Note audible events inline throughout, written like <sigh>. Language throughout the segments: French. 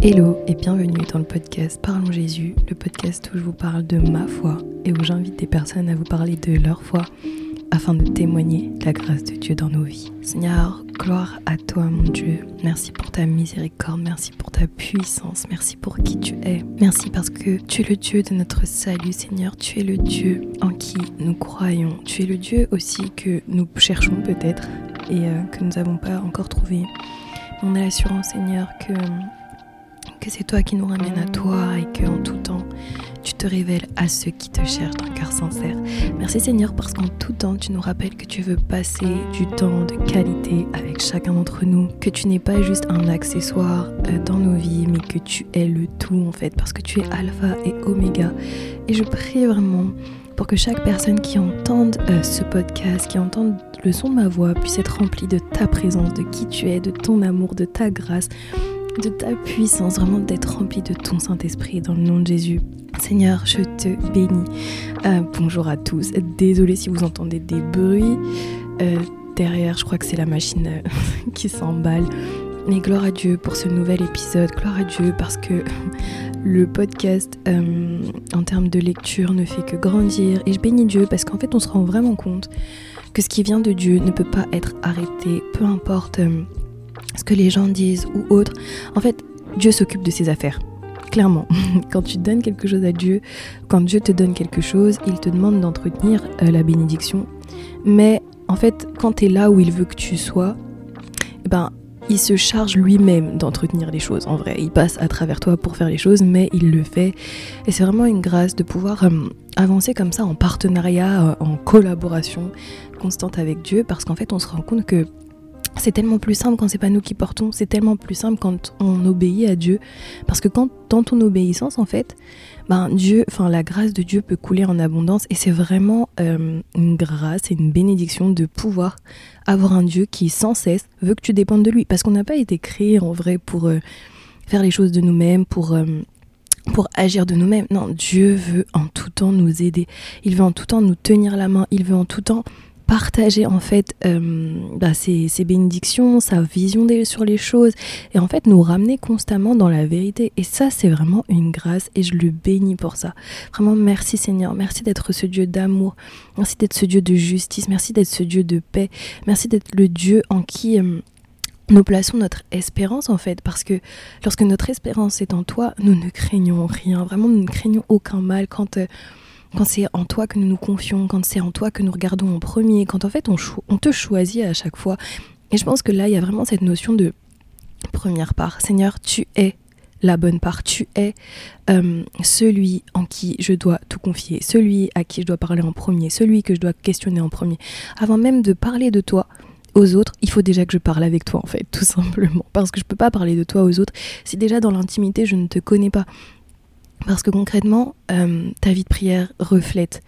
Hello et bienvenue dans le podcast Parlons Jésus, le podcast où je vous parle de ma foi et où j'invite des personnes à vous parler de leur foi afin de témoigner la grâce de Dieu dans nos vies. Seigneur, gloire à toi mon Dieu. Merci pour ta miséricorde, merci pour ta puissance, merci pour qui tu es. Merci parce que tu es le Dieu de notre salut Seigneur, tu es le Dieu en qui nous croyons. Tu es le Dieu aussi que nous cherchons peut-être et euh, que nous n'avons pas encore trouvé. On a l'assurance Seigneur que que c'est toi qui nous ramène à toi et que en tout temps, tu te révèles à ceux qui te cherchent d'un cœur sincère. Merci Seigneur parce qu'en tout temps, tu nous rappelles que tu veux passer du temps de qualité avec chacun d'entre nous, que tu n'es pas juste un accessoire euh, dans nos vies, mais que tu es le tout en fait, parce que tu es alpha et oméga. Et je prie vraiment pour que chaque personne qui entende euh, ce podcast, qui entende le son de ma voix, puisse être remplie de ta présence, de qui tu es, de ton amour, de ta grâce de ta puissance, vraiment d'être rempli de ton Saint-Esprit dans le nom de Jésus. Seigneur, je te bénis. Euh, bonjour à tous. Désolée si vous entendez des bruits. Euh, derrière, je crois que c'est la machine euh, <laughs> qui s'emballe. Mais gloire à Dieu pour ce nouvel épisode. Gloire à Dieu parce que <laughs> le podcast, en termes de lecture, ne fait que grandir. Et je bénis Dieu parce qu'en fait, on se rend vraiment compte que ce qui vient de Dieu ne peut pas être arrêté. Peu importe ce que les gens disent ou autres. En fait, Dieu s'occupe de ses affaires. Clairement, <laughs> quand tu donnes quelque chose à Dieu, quand Dieu te donne quelque chose, il te demande d'entretenir euh, la bénédiction. Mais en fait, quand tu es là où il veut que tu sois, eh ben, il se charge lui-même d'entretenir les choses. En vrai, il passe à travers toi pour faire les choses, mais il le fait. Et c'est vraiment une grâce de pouvoir euh, avancer comme ça en partenariat, euh, en collaboration constante avec Dieu, parce qu'en fait, on se rend compte que c'est tellement plus simple quand c'est pas nous qui portons, c'est tellement plus simple quand on obéit à Dieu. Parce que quand dans ton obéissance, en fait, ben Dieu, enfin la grâce de Dieu peut couler en abondance et c'est vraiment euh, une grâce et une bénédiction de pouvoir avoir un Dieu qui sans cesse veut que tu dépendes de lui. Parce qu'on n'a pas été créé en vrai pour euh, faire les choses de nous-mêmes, pour euh, pour agir de nous-mêmes. Non, Dieu veut en tout temps nous aider. Il veut en tout temps nous tenir la main. Il veut en tout temps partager en fait euh, bah, ses, bénédictions, sa vision sur les choses et en fait nous ramener constamment dans la vérité. Et ça c'est vraiment une grâce et je le bénis pour ça. Vraiment merci Seigneur, merci d'être ce Dieu d'amour, merci d'être ce Dieu de justice, merci d'être ce Dieu de paix, merci d'être le Dieu en qui... Euh, nous plaçons notre espérance en fait, parce que lorsque notre espérance est en toi, nous ne craignons rien, vraiment nous ne craignons aucun mal. Quand euh, quand c'est en toi que nous nous confions, quand c'est en toi que nous regardons en premier, quand en fait on, te choisit à chaque fois. Et je pense que là, il y a vraiment cette notion de première part. Seigneur, tu es la bonne part, tu es euh, celui en qui je dois tout confier, celui à qui je dois parler en premier, celui que je dois questionner en premier. Avant même de parler de toi, aux autres, il faut déjà que je parle avec toi en fait, tout simplement. Parce que je peux pas parler de toi aux autres si déjà dans l'intimité je ne te connais pas. Parce que concrètement, euh, ta vie de prière reflète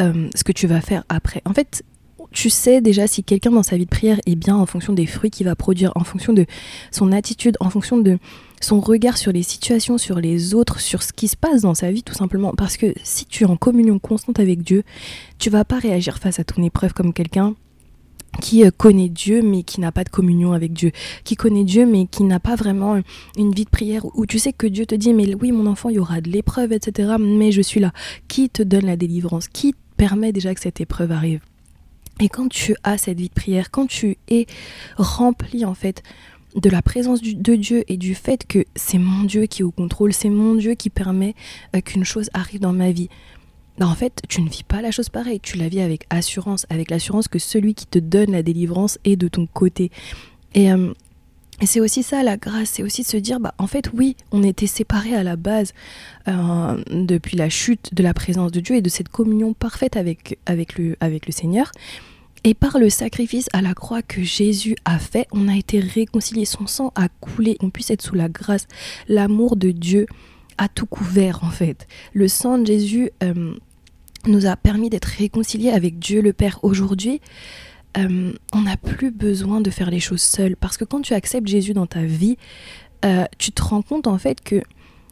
euh, ce que tu vas faire après. En fait, tu sais déjà si quelqu'un dans sa vie de prière est bien en fonction des fruits qu'il va produire, en fonction de son attitude, en fonction de son regard sur les situations, sur les autres, sur ce qui se passe dans sa vie tout simplement. Parce que si tu es en communion constante avec Dieu, tu vas pas réagir face à ton épreuve comme quelqu'un qui euh, connaît Dieu mais qui n'a pas de communion avec Dieu, qui connaît Dieu mais qui n'a pas vraiment une vie de prière où tu sais que Dieu te dit mais oui mon enfant il y aura de l'épreuve etc mais je suis là. Qui te donne la délivrance? Qui permet déjà que cette épreuve arrive? Et quand tu as cette vie de prière, quand tu es rempli en fait de la présence de Dieu et du fait que c'est mon Dieu qui est au contrôle, c'est mon Dieu qui permet euh, qu'une chose arrive dans ma vie. En fait, tu ne vis pas la chose pareille. Tu la vis avec assurance, avec l'assurance que celui qui te donne la délivrance est de ton côté. Et, euh, c'est aussi ça la grâce, c'est aussi de se dire, bah en fait oui, on était séparés à la base euh, depuis la chute de la présence de Dieu et de cette communion parfaite avec, avec, le, avec le Seigneur. Et par le sacrifice à la croix que Jésus a fait, on a été réconciliés. Son sang a coulé, on puisse être sous la grâce. L'amour de Dieu a tout couvert en fait. Le sang de Jésus euh, nous a permis d'être réconciliés avec Dieu le Père aujourd'hui. Euh, on n'a plus besoin de faire les choses seul parce que quand tu acceptes Jésus dans ta vie, euh, tu te rends compte en fait que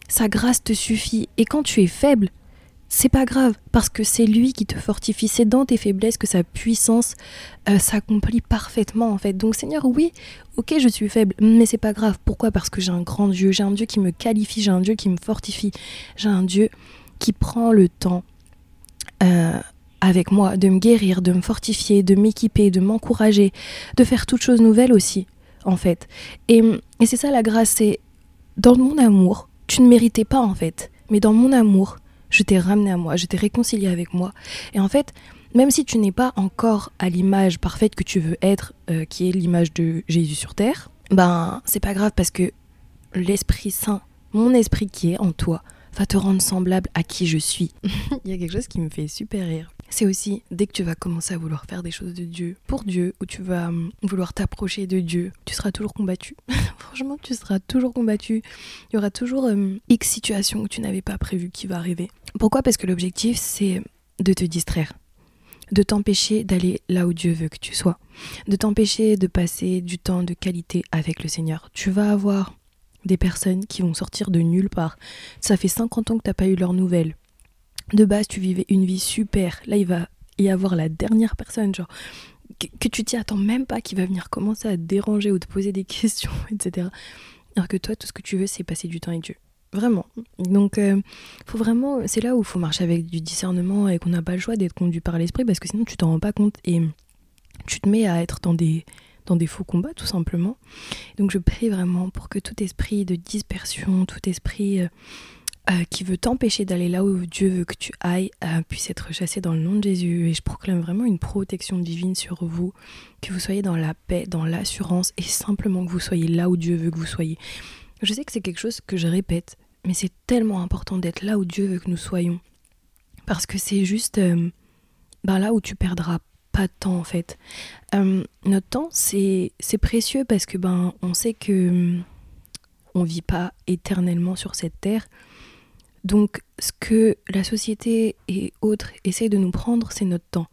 sa grâce te suffit et quand tu es faible, c'est pas grave, parce que c'est lui qui te fortifie, c'est dans tes faiblesses que sa puissance euh, s'accomplit parfaitement en fait. Donc Seigneur, oui, ok, je suis faible, mais c'est pas grave. Pourquoi? Parce que j'ai un grand Dieu, j'ai un Dieu qui me qualifie, j'ai un Dieu qui me fortifie, j'ai un Dieu qui prend le temps euh, avec moi de me guérir, de me fortifier, de m'équiper, de m'encourager, de faire toutes choses nouvelles aussi, en fait. Et, et c'est ça la grâce, c'est dans mon amour, tu ne méritais pas en fait, mais dans mon amour, je t'ai ramené à moi, je t'ai réconcilié avec moi. Et en fait, même si tu n'es pas encore à l'image parfaite que tu veux être, euh, qui est l'image de Jésus sur terre, ben c'est pas grave parce que l'Esprit Saint, mon esprit qui est en toi, va te rendre semblable à qui je suis. <laughs> Il y a quelque chose qui me fait super rire. C'est aussi dès que tu vas commencer à vouloir faire des choses de Dieu, pour Dieu, ou tu vas hum, vouloir t'approcher de Dieu, tu seras toujours combattu. <laughs> Franchement, tu seras toujours combattu. Il y aura toujours hum, X situations que tu n'avais pas prévu qui va arriver. Pourquoi? Parce que l'objectif, c'est de te distraire de t'empêcher d'aller là où Dieu veut que tu sois, de t'empêcher de passer du temps de qualité avec le Seigneur. Tu vas avoir des personnes qui vont sortir de nulle part. Ça fait 50 ans que tu n'as pas eu leurs nouvelles. De base, tu vivais une vie super. Là, il va y avoir la dernière personne, genre, que, que tu t'y attends même pas, qui va venir commencer à te déranger ou te poser des <laughs> questions, etc. Alors que toi, tout ce que tu veux, c'est passer du temps avec Dieu. Vraiment. Donc, euh, faut vraiment, c'est là où il faut marcher avec du discernement et qu'on n'a pas le choix d'être conduit par l'esprit parce que sinon tu t'en rends pas compte et tu te mets à être dans des, dans des faux combats tout simplement. Donc, je prie vraiment pour que tout esprit de dispersion, tout esprit euh, euh, qui veut t'empêcher d'aller là où Dieu veut que tu ailles puisse être chassé dans le nom de Jésus. Et je proclame vraiment une protection divine sur vous, que vous soyez dans la paix, dans l'assurance et simplement que vous soyez là où Dieu veut que vous soyez. Je sais que c'est quelque chose que je répète, mais c'est tellement important d'être là où Dieu veut que nous soyons. Parce que c'est juste euh, ben là où tu perdras pas de temps en fait. Euh, notre temps c'est précieux parce que ben on sait que on vit pas éternellement sur cette terre. Donc ce que la société et autres essayent de nous prendre, c'est notre temps.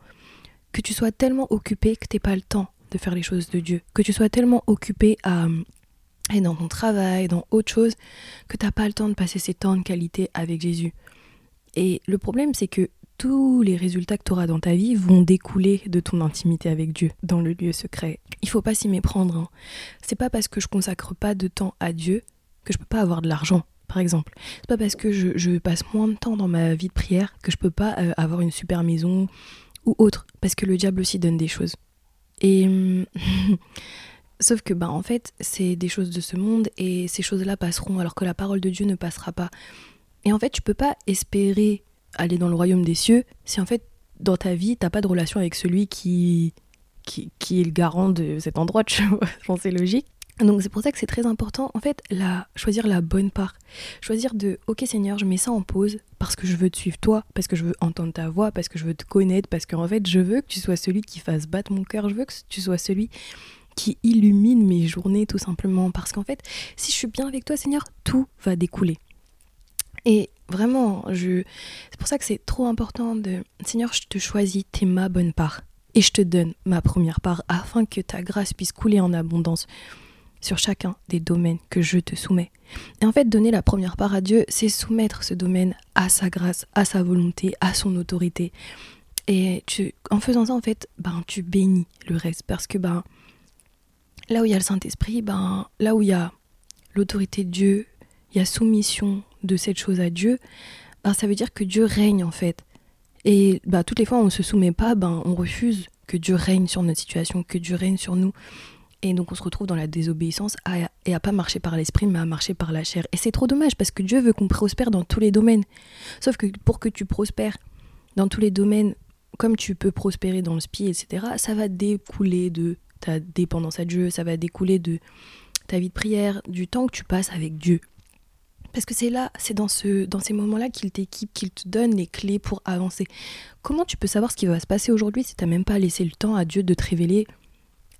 Que tu sois tellement occupé que tu pas le temps de faire les choses de Dieu. Que tu sois tellement occupé à et dans ton travail, dans autre chose, que tu n'as pas le temps de passer ces temps de qualité avec Jésus. Et le problème, c'est que tous les résultats que tu auras dans ta vie vont découler de ton intimité avec Dieu dans le lieu secret. Il faut pas s'y méprendre. Hein. C'est pas parce que je consacre pas de temps à Dieu que je peux pas avoir de l'argent, par exemple. C'est pas parce que je, passe moins de temps dans ma vie de prière que je peux pas euh, avoir une super maison ou autre. Parce que le diable aussi donne des choses. Et <laughs> Sauf que, bah, en fait, c'est des choses de ce monde et ces choses-là passeront alors que la parole de Dieu ne passera pas. Et en fait, tu peux pas espérer aller dans le royaume des cieux si en fait, dans ta vie, t'as pas de relation avec celui qui, qui, qui est le garant de cet endroit, tu vois. <laughs> C'est logique. Donc c'est pour ça que c'est très important, en fait, la, choisir la bonne part. Choisir de, ok Seigneur, je mets ça en pause parce que je veux te suivre toi, parce que je veux entendre ta voix, parce que je veux te connaître, parce qu'en fait, je veux que tu sois celui qui fasse battre mon cœur, je veux que tu sois celui qui illumine mes journées tout simplement. Parce qu'en fait, si je suis bien avec toi, Seigneur, tout va découler. Et vraiment, je... c'est pour ça que c'est trop important de... Seigneur, je te choisis, t'es ma bonne part. Et je te donne ma première part afin que ta grâce puisse couler en abondance sur chacun des domaines que je te soumets. Et en fait, donner la première part à Dieu, c'est soumettre ce domaine à sa grâce, à sa volonté, à son autorité. Et tu, en faisant ça, en fait, ben, tu bénis le reste parce que ben, là où il y a le Saint-Esprit, ben, là où il y a l'autorité de Dieu, il y a soumission de cette chose à Dieu, ben, ça veut dire que Dieu règne en fait. Et ben, toutes les fois où on ne se soumet pas, ben, on refuse que Dieu règne sur notre situation, que Dieu règne sur nous. Et donc on se retrouve dans la désobéissance et à pas marcher par l'esprit, mais à marcher par la chair. Et c'est trop dommage parce que Dieu veut qu'on prospère dans tous les domaines. Sauf que pour que tu prospères dans tous les domaines, comme tu peux prospérer dans le spi, etc., ça va découler de ta dépendance à Dieu, ça va découler de ta vie de prière, du temps que tu passes avec Dieu. Parce que c'est là, c'est dans, ce, dans ces moments-là qu'il t'équipe, qu'il te donne les clés pour avancer. Comment tu peux savoir ce qui va se passer aujourd'hui si tu n'as même pas laissé le temps à Dieu de te révéler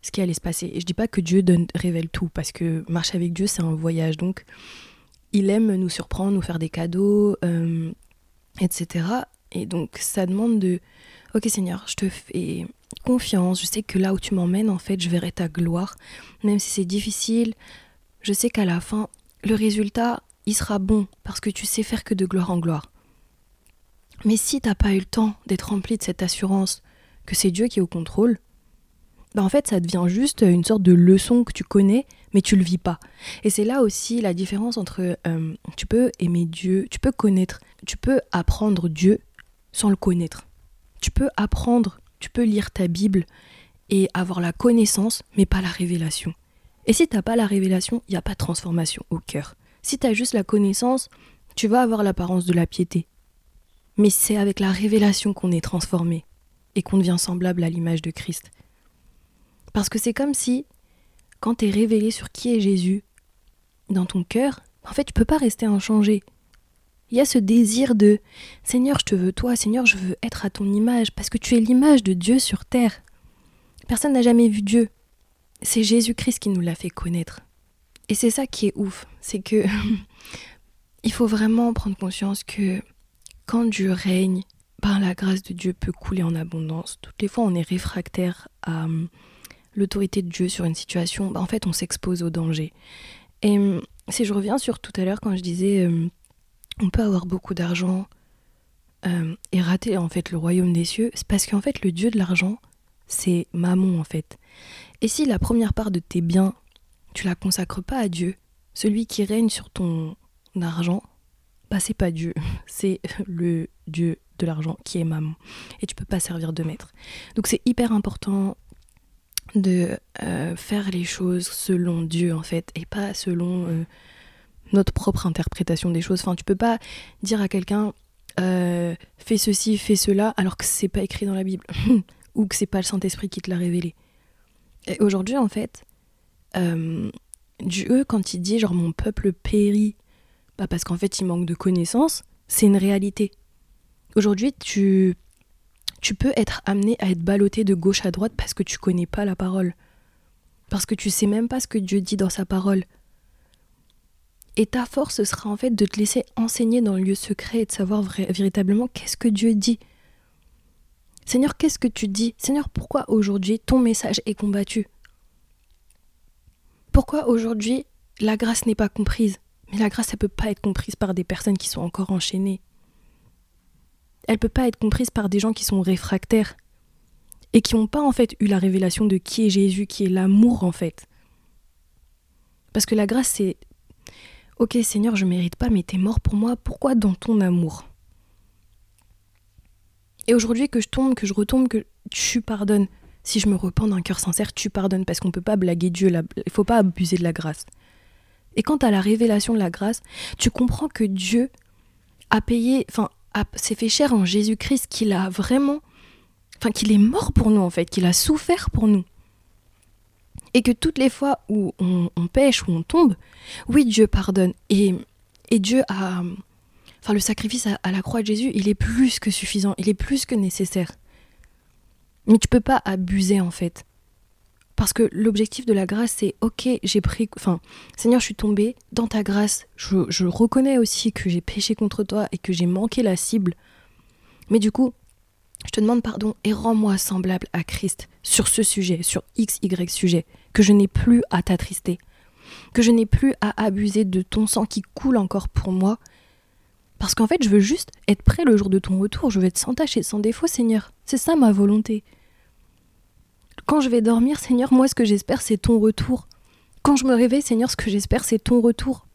ce qui allait se passer? Et je dis pas que Dieu donne, révèle tout, parce que marcher avec Dieu, c'est un voyage. Donc, il aime nous surprendre, nous faire des cadeaux, euh, etc. Et donc, ça demande de, ok Seigneur, je te fais confiance, je sais que là où tu m'emmènes, en fait, je verrai ta gloire. Même si c'est difficile, je sais qu'à la fin, le résultat, il sera bon, parce que tu sais faire que de gloire en gloire. Mais si t'as pas eu le temps d'être rempli de cette assurance que c'est Dieu qui est au contrôle, bah en fait ça devient juste une sorte de leçon que tu connais mais tu le vis pas. Et c'est là aussi la différence entre euh, tu peux aimer Dieu, tu peux connaître, tu peux apprendre Dieu sans le connaître. Tu peux apprendre, tu peux lire ta Bible et avoir la connaissance mais pas la révélation. Et si t'as pas la révélation, il n'y a pas de transformation au cœur. Si tu as juste la connaissance, tu vas avoir l'apparence de la piété. Mais c'est avec la révélation qu'on est transformé et qu'on devient semblable à l'image de Christ. Parce que c'est comme si, quand tu es révélé sur qui est Jésus dans ton cœur, en fait, tu peux pas rester inchangé. Il y a ce désir de Seigneur, je te veux toi, Seigneur, je veux être à ton image, parce que tu es l'image de Dieu sur terre. Personne n'a jamais vu Dieu. C'est Jésus-Christ qui nous l'a fait connaître. Et c'est ça qui est ouf, c'est que <laughs> il faut vraiment prendre conscience que quand Dieu règne, ben, la grâce de Dieu peut couler en abondance. Toutes les fois, on est réfractaire à hum, l'autorité de Dieu sur une situation, ben, en fait, on s'expose au danger. Et hum, si je reviens sur tout à l'heure quand je disais, hum, on peut avoir beaucoup d'argent et rater en fait le royaume des cieux, c'est parce qu'en fait, le Dieu de l'argent, c'est Mammon en fait. Et si la première part de tes biens tu la consacres pas à Dieu. Celui qui règne sur ton argent, bah c'est pas Dieu, <laughs> c'est le Dieu de l'argent qui est maman. Et tu peux pas servir de maître. Donc c'est hyper important de euh, faire les choses selon Dieu en fait et pas selon euh, notre propre interprétation des choses. Enfin, tu peux pas dire à quelqu'un euh, fais ceci, fais cela alors que c'est pas écrit dans la Bible <laughs> ou que c'est pas le Saint-Esprit qui te l'a révélé. Et aujourd'hui en fait, Dieu, quand il dit genre mon peuple périt, bah parce qu'en fait il manque de connaissances, c'est une réalité. Aujourd'hui, tu, tu peux être amené à être ballotté de gauche à droite parce que tu connais pas la parole. Parce que tu sais même pas ce que Dieu dit dans sa parole. Et ta force sera en fait de te laisser enseigner dans le lieu secret et de savoir véritablement qu'est-ce que Dieu dit. Seigneur, qu'est-ce que tu dis? Seigneur, pourquoi aujourd'hui ton message est combattu? Pourquoi aujourd'hui la grâce n'est pas comprise? Mais la grâce, elle peut pas être comprise par des personnes qui sont encore enchaînées. Elle peut pas être comprise par des gens qui sont réfractaires et qui n'ont pas en fait eu la révélation de qui est Jésus, qui est l'amour en fait. Parce que la grâce, c'est Ok Seigneur, je mérite pas, mais t'es mort pour moi, pourquoi dans ton amour? Et aujourd'hui que je tombe, que je retombe, que tu pardonnes, si je me repens d'un cœur sincère, tu pardonnes parce qu'on peut pas blaguer Dieu, il faut pas abuser de la grâce. Et quant à la révélation de la grâce, tu comprends que Dieu a payé, enfin, s'est fait cher en Jésus-Christ, qu'il a vraiment, enfin, qu'il est mort pour nous en fait, qu'il a souffert pour nous. Et que toutes les fois où on, pêche, où on tombe, oui, Dieu pardonne. Et, et Dieu a, enfin, le sacrifice à la croix de Jésus, il est plus que suffisant, il est plus que nécessaire. Mais tu peux pas abuser en fait. Parce que l'objectif de la grâce, c'est ok, j'ai pris. Enfin, Seigneur, je suis tombée dans ta grâce. Je, reconnais aussi que j'ai péché contre toi et que j'ai manqué la cible. Mais du coup, je te demande pardon et rends-moi semblable à Christ sur ce sujet, sur X, Y sujet, que je n'ai plus à t'attrister, que je n'ai plus à abuser de ton sang qui coule encore pour moi. Parce qu'en fait, je veux juste être prêt le jour de ton retour. Je veux être sans tâche et sans défaut, Seigneur. C'est ça ma volonté. Quand je vais dormir, Seigneur, moi ce que j'espère c'est ton retour. Quand je me réveille, Seigneur, ce que j'espère c'est ton retour.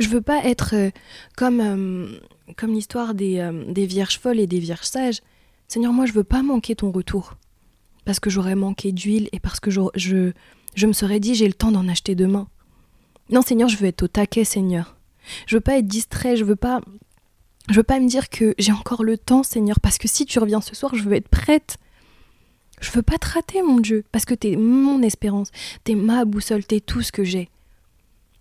Je veux pas être euh, comme, euh, comme l'histoire des, euh, des vierges folles et des vierges sages. Seigneur, moi je veux pas manquer ton retour. Parce que j'aurais manqué d'huile et parce que je, je, je me serais dit j'ai le temps d'en acheter demain. Non, Seigneur, je veux être au taquet, Seigneur. Je veux pas être distrait, je veux pas je veux pas me dire que j'ai encore le temps, Seigneur, parce que si tu reviens ce soir, je veux être prête. Je veux pas te rater, mon Dieu, parce que t'es mon espérance, t'es ma boussole, t'es tout ce que j'ai.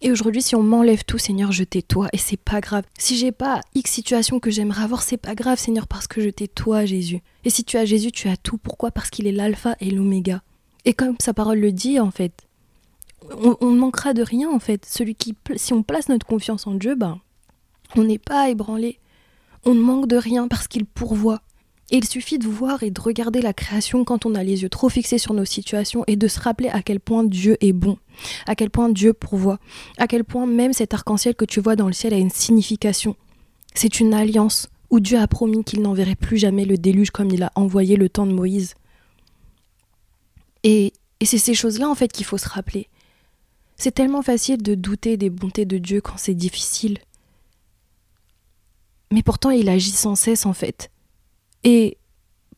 Et aujourd'hui, si on m'enlève tout, Seigneur, je t'ai toi, et c'est pas grave. Si j'ai pas X situation que j'aimerais avoir, c'est pas grave, Seigneur, parce que je t'ai toi, Jésus. Et si tu as Jésus, tu as tout. Pourquoi? Parce qu'il est l'alpha et l'oméga. Et comme sa parole le dit, en fait, on, ne manquera de rien, en fait. Celui qui, si on place notre confiance en Dieu, ben, on n'est pas ébranlé. On ne manque de rien parce qu'il pourvoit. Il suffit de voir et de regarder la création quand on a les yeux trop fixés sur nos situations et de se rappeler à quel point Dieu est bon, à quel point Dieu pourvoit, à quel point même cet arc-en-ciel que tu vois dans le ciel a une signification. C'est une alliance où Dieu a promis qu'il n'enverrait plus jamais le déluge comme il a envoyé le temps de Moïse. Et, et c'est ces choses-là en fait qu'il faut se rappeler. C'est tellement facile de douter des bontés de Dieu quand c'est difficile. Mais pourtant il agit sans cesse en fait. Et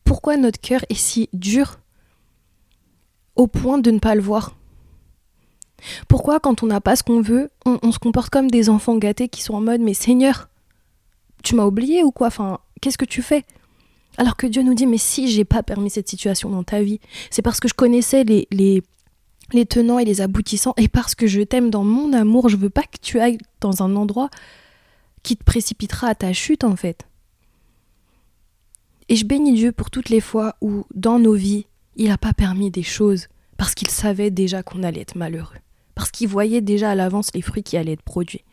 pourquoi notre cœur est si dur au point de ne pas le voir? Pourquoi quand on n'a pas ce qu'on veut, on, se comporte comme des enfants gâtés qui sont en mode mais Seigneur, tu m'as oublié ou quoi? Enfin, qu'est-ce que tu fais? Alors que Dieu nous dit mais si j'ai pas permis cette situation dans ta vie, c'est parce que je connaissais les, les, les tenants et les aboutissants et parce que je t'aime dans mon amour, je veux pas que tu ailles dans un endroit qui te précipitera à ta chute en fait. Et je bénis Dieu pour toutes les fois où, dans nos vies, il n'a pas permis des choses parce qu'il savait déjà qu'on allait être malheureux, parce qu'il voyait déjà à l'avance les fruits qui allaient être produits.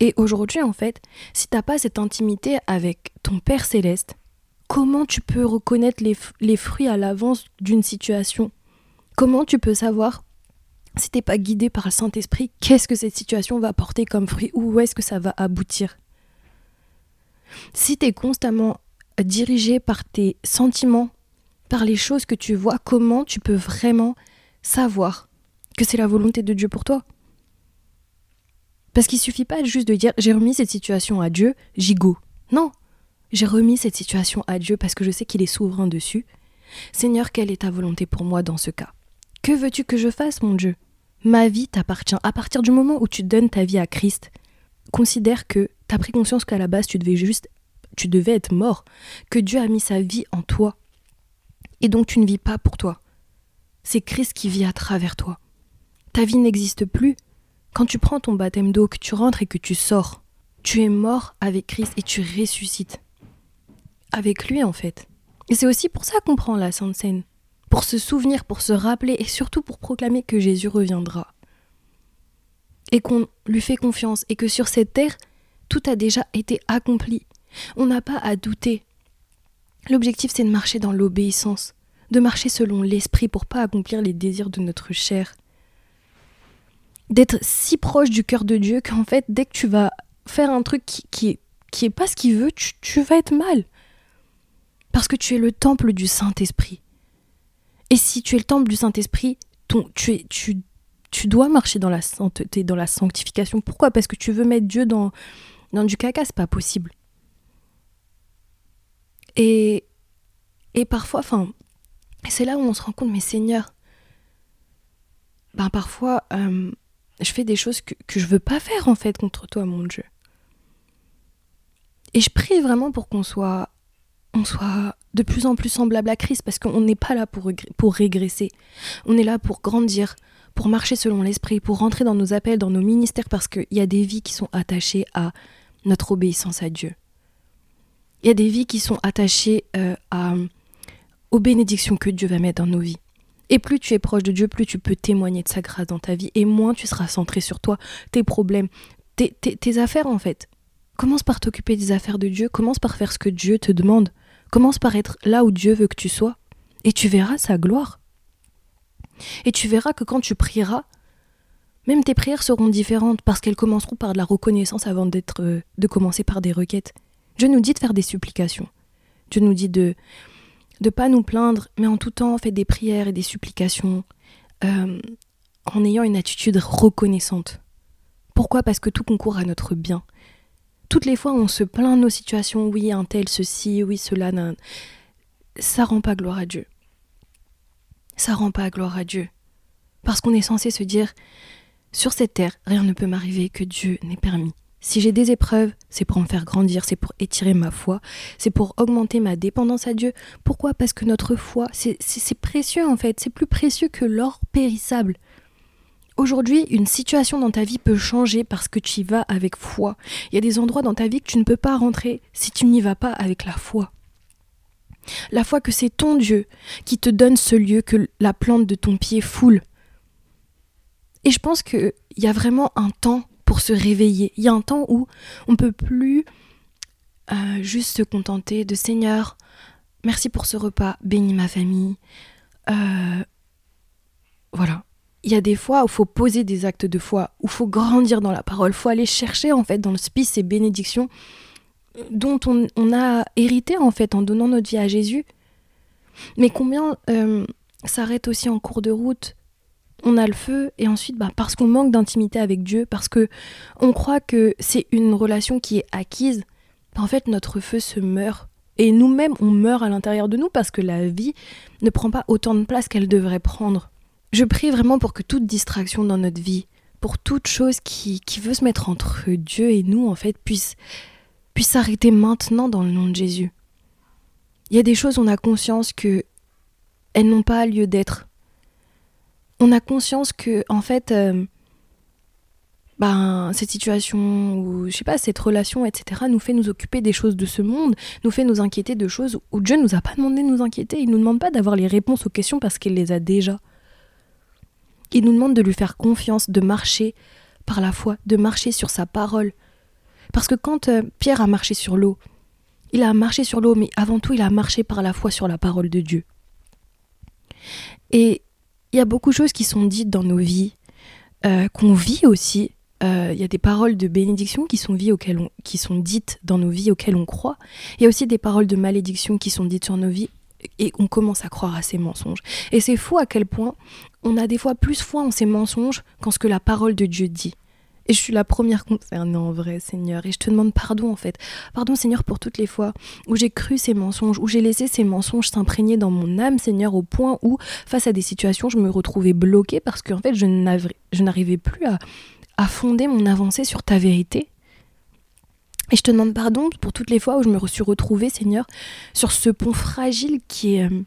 Et aujourd'hui, en fait, si t'as pas cette intimité avec ton Père céleste, comment tu peux reconnaître les, les fruits à l'avance d'une situation Comment tu peux savoir si t'es pas guidé par le Saint-Esprit, qu'est-ce que cette situation va porter comme fruit où est-ce que ça va aboutir? Si tu es constamment dirigé par tes sentiments, par les choses que tu vois, comment tu peux vraiment savoir que c'est la volonté de Dieu pour toi? Parce qu'il suffit pas juste de dire j'ai remis cette situation à Dieu, j'y go. Non, j'ai remis cette situation à Dieu parce que je sais qu'il est souverain dessus. Seigneur, quelle est ta volonté pour moi dans ce cas? Que veux-tu que je fasse, mon Dieu? Ma vie t'appartient. À partir du moment où tu donnes ta vie à Christ, considère que tu as pris conscience qu'à la base tu devais juste tu devais être mort, que Dieu a mis sa vie en toi. Et donc tu ne vis pas pour toi. C'est Christ qui vit à travers toi. Ta vie n'existe plus. Quand tu prends ton baptême d'eau, que tu rentres et que tu sors, tu es mort avec Christ et tu ressuscites. Avec lui en fait. Et c'est aussi pour ça qu'on prend la Sainte Seine pour se souvenir, pour se rappeler et surtout pour proclamer que Jésus reviendra. Et qu'on lui fait confiance et que sur cette terre, tout a déjà été accompli. On n'a pas à douter. L'objectif, c'est de marcher dans l'obéissance, de marcher selon l'esprit pour pas accomplir les désirs de notre chair. D'être si proche du cœur de Dieu qu'en fait, dès que tu vas faire un truc qui, qui, est, pas ce qu'il veut, tu, tu vas être mal. Parce que tu es le temple du Saint-Esprit. Et si tu es le temple du Saint-Esprit, tu, dois marcher dans la sanctification. Pourquoi? Parce que tu veux mettre Dieu dans, du caca, c'est pas possible. Et, et parfois, enfin, c'est là où on se rend compte, mais Seigneur, ben parfois, euh, je fais des choses que, que je veux pas faire en fait contre toi, mon Dieu. Et je prie vraiment pour qu'on soit on soit de plus en plus semblable à Christ parce qu'on n'est pas là pour, pour régresser. On est là pour grandir, pour marcher selon l'esprit, pour rentrer dans nos appels, dans nos ministères parce qu'il y a des vies qui sont attachées à notre obéissance à Dieu. Il y a des vies qui sont attachées euh, à, aux bénédictions que Dieu va mettre dans nos vies. Et plus tu es proche de Dieu, plus tu peux témoigner de sa grâce dans ta vie, et moins tu seras centré sur toi, tes problèmes, tes, tes, tes affaires en fait. Commence par t'occuper des affaires de Dieu, commence par faire ce que Dieu te demande. Commence par être là où Dieu veut que tu sois, et tu verras sa gloire. Et tu verras que quand tu prieras, même tes prières seront différentes parce qu'elles commenceront par de la reconnaissance avant d'être euh, de commencer par des requêtes. Dieu nous dit de faire des supplications. Dieu nous dit de ne pas nous plaindre, mais en tout temps fait des prières et des supplications euh, en ayant une attitude reconnaissante. Pourquoi? Parce que tout concourt à notre bien toutes les fois où on se plaint de nos situations, oui, un tel, ceci, oui, cela, nan, ça rend pas gloire à Dieu. Ça rend pas gloire à Dieu. Parce qu'on est censé se dire, sur cette terre, rien ne peut m'arriver que Dieu n'ait permis. Si j'ai des épreuves, c'est pour me faire grandir, c'est pour étirer ma foi, c'est pour augmenter ma dépendance à Dieu. Pourquoi? Parce que notre foi, c'est précieux en fait, c'est plus précieux que l'or périssable. Aujourd'hui, une situation dans ta vie peut changer parce que tu y vas avec foi. Il y a des endroits dans ta vie que tu ne peux pas rentrer si tu n'y vas pas avec la foi. La foi que c'est ton Dieu qui te donne ce lieu que la plante de ton pied foule. Et je pense qu'il y a vraiment un temps pour se réveiller. Il y a un temps où on ne peut plus euh, juste se contenter de Seigneur, merci pour ce repas, bénis ma famille. Euh, voilà il y a des fois où faut poser des actes de foi, où faut grandir dans la parole, faut aller chercher en fait dans le spice ces bénédictions dont on, a hérité en fait en donnant notre vie à Jésus. Mais combien euh, aussi en cours de route on a le feu et ensuite bah, parce qu'on manque d'intimité avec Dieu, parce que on croit que c'est une relation qui est acquise, bah, en fait notre feu se meurt et nous-mêmes on meurt à l'intérieur de nous parce que la vie ne prend pas autant de place qu'elle devrait prendre. Je prie vraiment pour que toute distraction dans notre vie, pour toute chose qui, qui veut se mettre entre Dieu et nous, en fait, puisse, puisse s'arrêter maintenant dans le nom de Jésus. Il y a des choses, on a conscience que elles n'ont pas lieu d'être. On a conscience que, en fait, euh, ben, cette situation ou je sais pas, cette relation, etc., nous fait nous occuper des choses de ce monde, nous fait nous inquiéter de choses où Dieu nous a pas demandé de nous inquiéter. Il nous demande pas d'avoir les réponses aux questions parce qu'il les a déjà. Il nous demande de lui faire confiance, de marcher par la foi, de marcher sur sa parole. Parce que quand euh, Pierre a marché sur l'eau, il a marché sur l'eau, mais avant tout, il a marché par la foi sur la parole de Dieu. Et il y a beaucoup de choses qui sont dites dans nos vies, euh, qu'on vit aussi. Euh, il y a des paroles de bénédiction qui sont, qui sont dites dans nos vies auxquelles on croit. Il y a aussi des paroles de malédiction qui sont dites sur nos vies et on commence à croire à ces mensonges. Et c'est fou à quel point on a des fois plus foi en ces mensonges qu'en ce que la parole de Dieu dit. Et je suis la première concernée en vrai, Seigneur. Et je te demande pardon, en fait. Pardon, Seigneur, pour toutes les fois où j'ai cru ces mensonges, où j'ai laissé ces mensonges s'imprégner dans mon âme, Seigneur, au point où, face à des situations, je me retrouvais bloquée parce qu'en fait, je n'arrivais plus à, à fonder mon avancée sur ta vérité. Et je te demande pardon pour toutes les fois où je me suis retrouvée, Seigneur, sur ce pont fragile qui est, euh,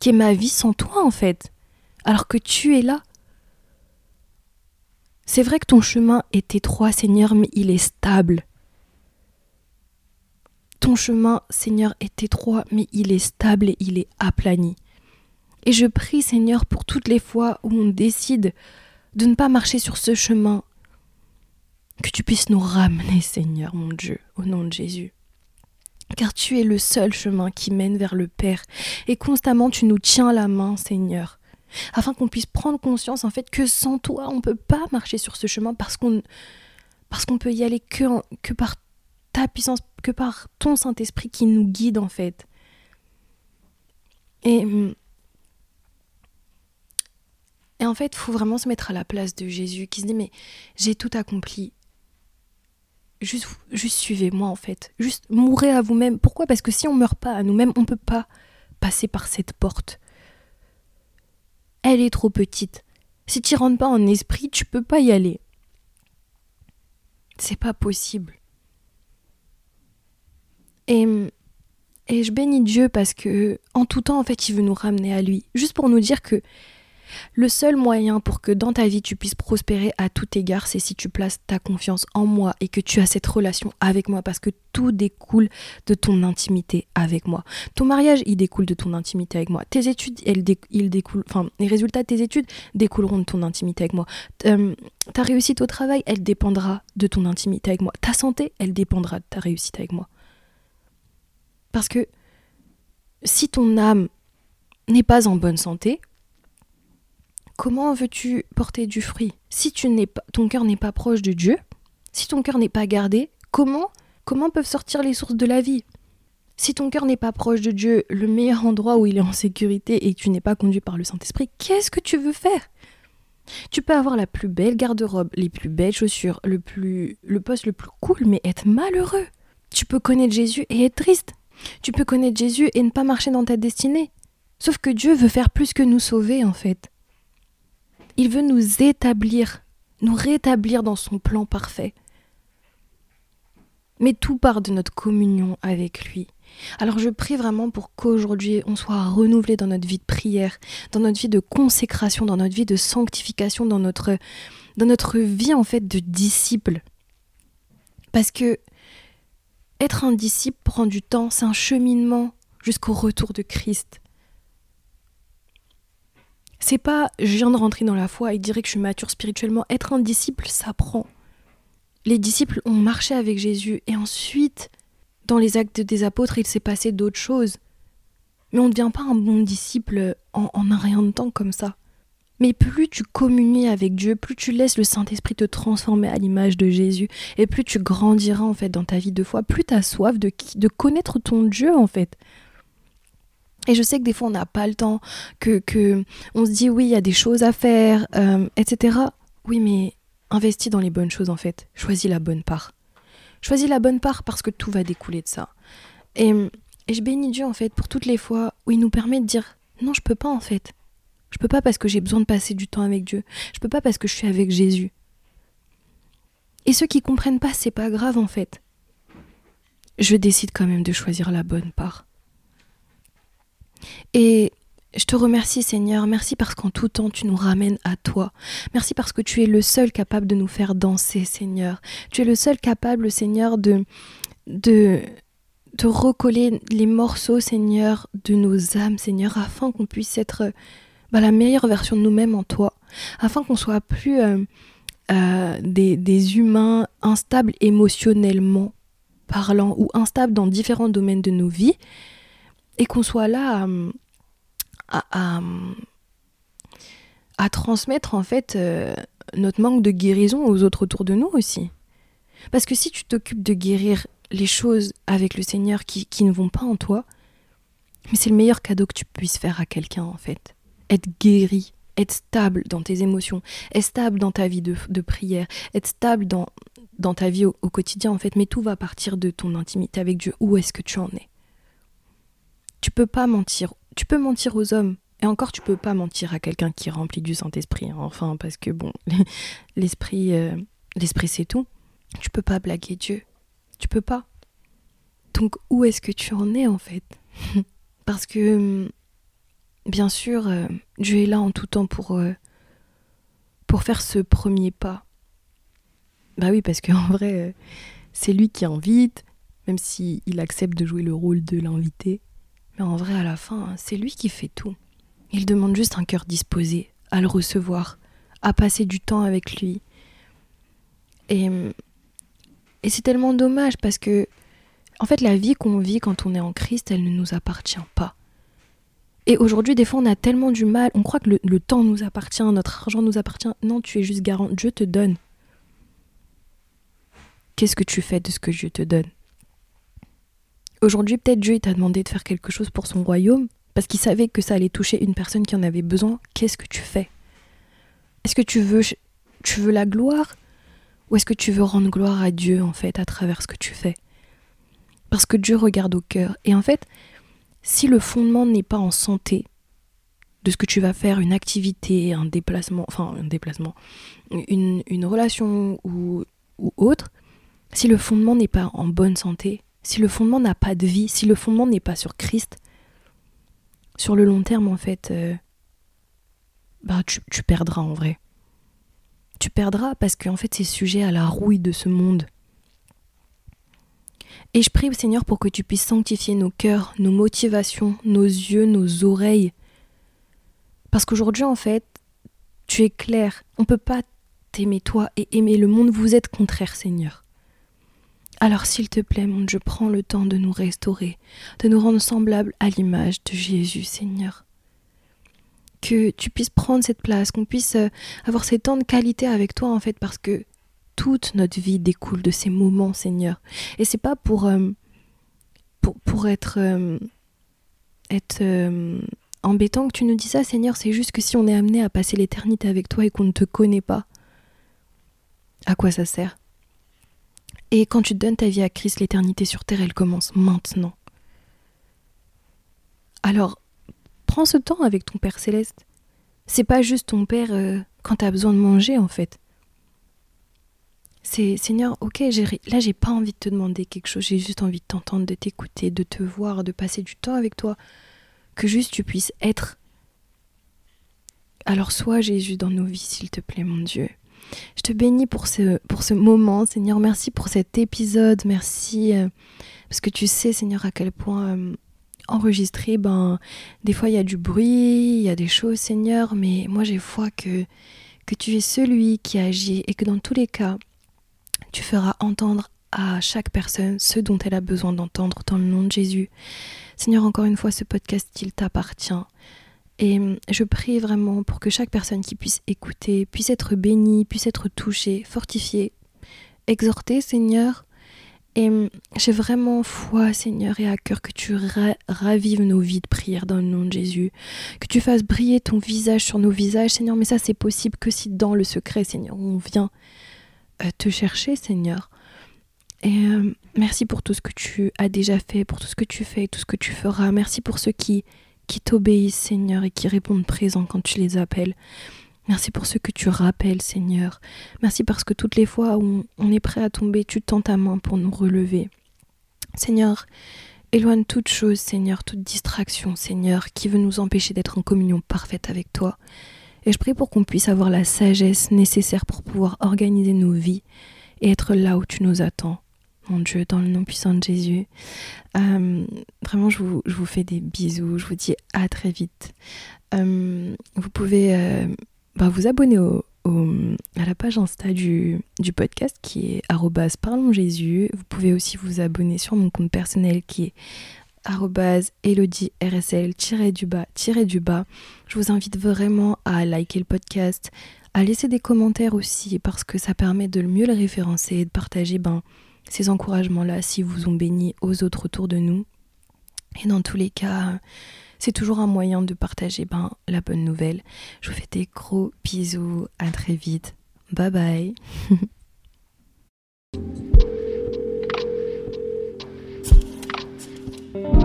qui est ma vie sans toi, en fait. Alors que tu es là. C'est vrai que ton chemin est étroit, Seigneur, mais il est stable. Ton chemin, Seigneur, est étroit, mais il est stable et il est aplani. Et je prie, Seigneur, pour toutes les fois où on décide de ne pas marcher sur ce chemin, que tu puisses nous ramener, Seigneur, mon Dieu, au nom de Jésus. Car tu es le seul chemin qui mène vers le Père, et constamment tu nous tiens la main, Seigneur afin qu'on puisse prendre conscience en fait que sans toi on ne peut pas marcher sur ce chemin parce qu'on parce qu'on peut y aller que, par ta puissance, que par ton Saint-Esprit qui nous guide en fait. Et, et en fait, il faut vraiment se mettre à la place de Jésus qui se dit mais j'ai tout accompli. Juste, juste suivez-moi en fait. Juste mourrez à vous-même. Pourquoi? Parce que si on meurt pas à nous-mêmes, on ne peut pas passer par cette porte elle est trop petite. Si tu rentres pas en esprit, tu peux pas y aller. C'est pas possible. Et, et je bénis Dieu parce que en tout temps, en fait, il veut nous ramener à lui. Juste pour nous dire que le seul moyen pour que dans ta vie tu puisses prospérer à tout égard, c'est si tu places ta confiance en moi et que tu as cette relation avec moi parce que tout découle de ton intimité avec moi. Ton mariage, il découle de ton intimité avec moi. Tes études, elles ils découlent, enfin, les résultats de tes études découleront de ton intimité avec moi. Ta réussite au travail, elle dépendra de ton intimité avec moi. Ta santé, elle dépendra de ta réussite avec moi. Parce que si ton âme n'est pas en bonne santé, comment veux-tu porter du fruit Si tu n'es pas, ton cœur n'est pas proche de Dieu, si ton cœur n'est pas gardé, comment comment peuvent sortir les sources de la vie Si ton cœur n'est pas proche de Dieu, le meilleur endroit où il est en sécurité et tu n'es pas conduit par le Saint-Esprit, qu'est-ce que tu veux faire tu peux avoir la plus belle garde-robe, les plus belles chaussures, le le poste le plus cool, mais être malheureux. Tu peux connaître Jésus et être triste. Tu peux connaître Jésus et ne pas marcher dans ta destinée. Sauf que Dieu veut faire plus que nous sauver en fait. Il veut nous établir, nous rétablir dans son plan parfait. Mais tout part de notre communion avec lui. Alors je prie vraiment pour qu'aujourd'hui on soit renouvelé dans notre vie de prière, dans notre vie de consécration, dans notre vie de sanctification, dans notre, dans notre vie en fait de disciple. Parce que être un disciple prend du temps, c'est un cheminement jusqu'au retour de Christ. C'est pas je viens de rentrer dans la foi et dirait que je suis mature spirituellement. Être un disciple, ça prend. Les disciples ont marché avec Jésus et ensuite, dans les actes des apôtres, il s'est passé d'autres choses. Mais on ne devient pas un bon disciple en, un rien de temps comme ça. Mais plus tu communies avec Dieu, plus tu laisses le Saint-Esprit te transformer à l'image de Jésus, et plus tu grandiras en fait dans ta vie de foi, plus tu as soif de, de connaître ton Dieu en fait. Et je sais que des fois on n'a pas le temps, que, que on se dit oui, il y a des choses à faire, euh, etc. Oui, mais investis dans les bonnes choses en fait. Choisis la bonne part. Choisis la bonne part parce que tout va découler de ça. Et, et je bénis Dieu en fait pour toutes les fois où il nous permet de dire non, je peux pas en fait. Je peux pas parce que j'ai besoin de passer du temps avec Dieu. Je peux pas parce que je suis avec Jésus. Et ceux qui comprennent pas, c'est pas grave en fait. Je décide quand même de choisir la bonne part. Et je te remercie Seigneur, merci parce qu'en tout temps tu nous ramènes à toi. Merci parce que tu es le seul capable de nous faire danser Seigneur. Tu es le seul capable Seigneur de de de recoller les morceaux Seigneur de nos âmes Seigneur afin qu'on puisse être bah, la meilleure version de nous-mêmes en toi, afin qu'on soit plus euh, euh, des, des, humains instables émotionnellement parlant ou instables dans différents domaines de nos vies, et qu'on soit là à, à, à, transmettre en fait euh, notre manque de guérison aux autres autour de nous aussi. Parce que si tu t'occupes de guérir les choses avec le Seigneur qui, qui ne vont pas en toi, mais c'est le meilleur cadeau que tu puisses faire à quelqu'un en fait être guéri, être stable dans tes émotions, être stable dans ta vie de, prière, être stable dans, dans ta vie au, quotidien en fait, mais tout va partir de ton intimité avec Dieu. Où est-ce que tu en es? Tu peux pas mentir. Tu peux mentir aux hommes. Et encore, tu peux pas mentir à quelqu'un qui est rempli du Saint-Esprit. Hein. Enfin, parce que bon, <laughs> l'esprit, euh, l'esprit c'est tout. Tu peux pas blaguer Dieu. Tu peux pas. Donc, où est-ce que tu en es en fait? <laughs> Parce que hum, bien sûr, euh, Dieu est là en tout temps pour, euh, pour faire ce premier pas. Bah oui, parce qu'en <laughs> vrai, c'est lui qui invite, même s'il il accepte de jouer le rôle de l'invité. Mais en vrai, à la fin, c'est lui qui fait tout. Il demande juste un cœur disposé à le recevoir, à passer du temps avec lui. Et, et c'est tellement dommage parce que, en fait, la vie qu'on vit quand on est en Christ, elle ne nous appartient pas. Et aujourd'hui, des fois, on a tellement du mal, on croit que le, temps nous appartient, notre argent nous appartient. Non, tu es juste garant, Dieu te donne. Qu'est-ce que tu fais de ce que Dieu te donne? Aujourd'hui, peut-être Dieu t'a demandé de faire quelque chose pour son royaume, parce qu'il savait que ça allait toucher une personne qui en avait besoin. Qu'est-ce que tu fais? Est-ce que tu veux, tu veux la gloire? Ou est-ce que tu veux rendre gloire à Dieu, en fait, à travers ce que tu fais? Parce que Dieu regarde au cœur. Et en fait, si le fondement n'est pas en santé de ce que tu vas faire, une activité, un déplacement, enfin un déplacement, une, relation ou, ou autre, si le fondement n'est pas en bonne santé, si le fondement n'a pas de vie, si le fondement n'est pas sur Christ, sur le long terme en fait, euh, bah tu, perdras en vrai. Tu perdras parce qu'en fait c'est sujet à la rouille de ce monde. Et je prie, Seigneur, pour que tu puisses sanctifier nos cœurs, nos motivations, nos yeux, nos oreilles. Parce qu'aujourd'hui, en fait, tu es clair. On ne peut pas t'aimer toi et aimer le monde. Vous êtes contraires, Seigneur. Alors, s'il te plaît, mon Dieu, prends le temps de nous restaurer, de nous rendre semblables à l'image de Jésus, Seigneur. Que tu puisses prendre cette place, qu'on puisse euh, avoir ces temps de qualité avec toi, en fait, parce que toute notre vie découle de ces moments, Seigneur. Et c'est pas pour, euh, être euh, embêtant que tu nous dis ça, Seigneur. C'est juste que si on est amené à passer l'éternité avec toi et qu'on ne te connaît pas, à quoi ça sert? Et quand tu donnes ta vie à Christ, l'éternité sur terre, elle commence maintenant. Alors, prends ce temps avec ton Père céleste. C'est pas juste ton Père quand tu as besoin de manger, en fait. C'est Seigneur, ok, là j'ai pas envie de te demander quelque chose, j'ai juste envie de t'entendre, de t'écouter, de te voir, de passer du temps avec toi, que juste tu puisses être. Alors sois Jésus dans nos vies, s'il te plaît, mon Dieu. Je te bénis pour ce, pour ce moment, Seigneur. Merci pour cet épisode. Merci. Euh, parce que tu sais, Seigneur, à quel point euh, enregistrer, ben, des fois il y a du bruit, il y a des choses, Seigneur. Mais moi, j'ai foi que, que tu es celui qui agit et que dans tous les cas, tu feras entendre à chaque personne ce dont elle a besoin d'entendre dans le nom de Jésus. Seigneur, encore une fois, ce podcast, il t'appartient. Et je prie vraiment pour que chaque personne qui puisse écouter puisse être bénie, puisse être touchée, fortifiée, exhortée, Seigneur. Et j'ai vraiment foi, Seigneur, et à cœur que tu ravives nos vies de prière dans le nom de Jésus. Que tu fasses briller ton visage sur nos visages, Seigneur. Mais ça, c'est possible que si dans le secret, Seigneur, on vient euh, te chercher, Seigneur. Et euh, merci pour tout ce que tu as déjà fait, pour tout ce que tu fais et tout ce que tu feras. Merci pour ceux qui, qui t'obéissent, Seigneur, et qui répondent présent quand tu les appelles. Merci pour ce que tu rappelles, Seigneur. Merci parce que toutes les fois où on est prêt à tomber, tu tends ta main pour nous relever. Seigneur, éloigne toute chose, Seigneur, toute distraction, Seigneur, qui veut nous empêcher d'être en communion parfaite avec toi. Et je prie pour qu'on puisse avoir la sagesse nécessaire pour pouvoir organiser nos vies et être là où tu nous attends. Mon Dieu, dans le nom puissant de Jésus. Euh, vraiment, je vous, fais des bisous. Je vous dis à très vite. Euh, vous pouvez euh, bah, vous abonner au, à la page Insta du, podcast qui est parlons Jésus. Vous pouvez aussi vous abonner sur mon compte personnel qui est elodie rsl du bas. Je vous invite vraiment à liker le podcast, à laisser des commentaires aussi parce que ça permet de mieux le référencer et de partager ben, ces encouragements-là si vous ont béni aux autres autour de nous. Et dans tous les cas, c'est toujours un moyen de partager ben, la bonne nouvelle. Je vous fais des gros bisous, à très vite. Bye bye.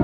<laughs>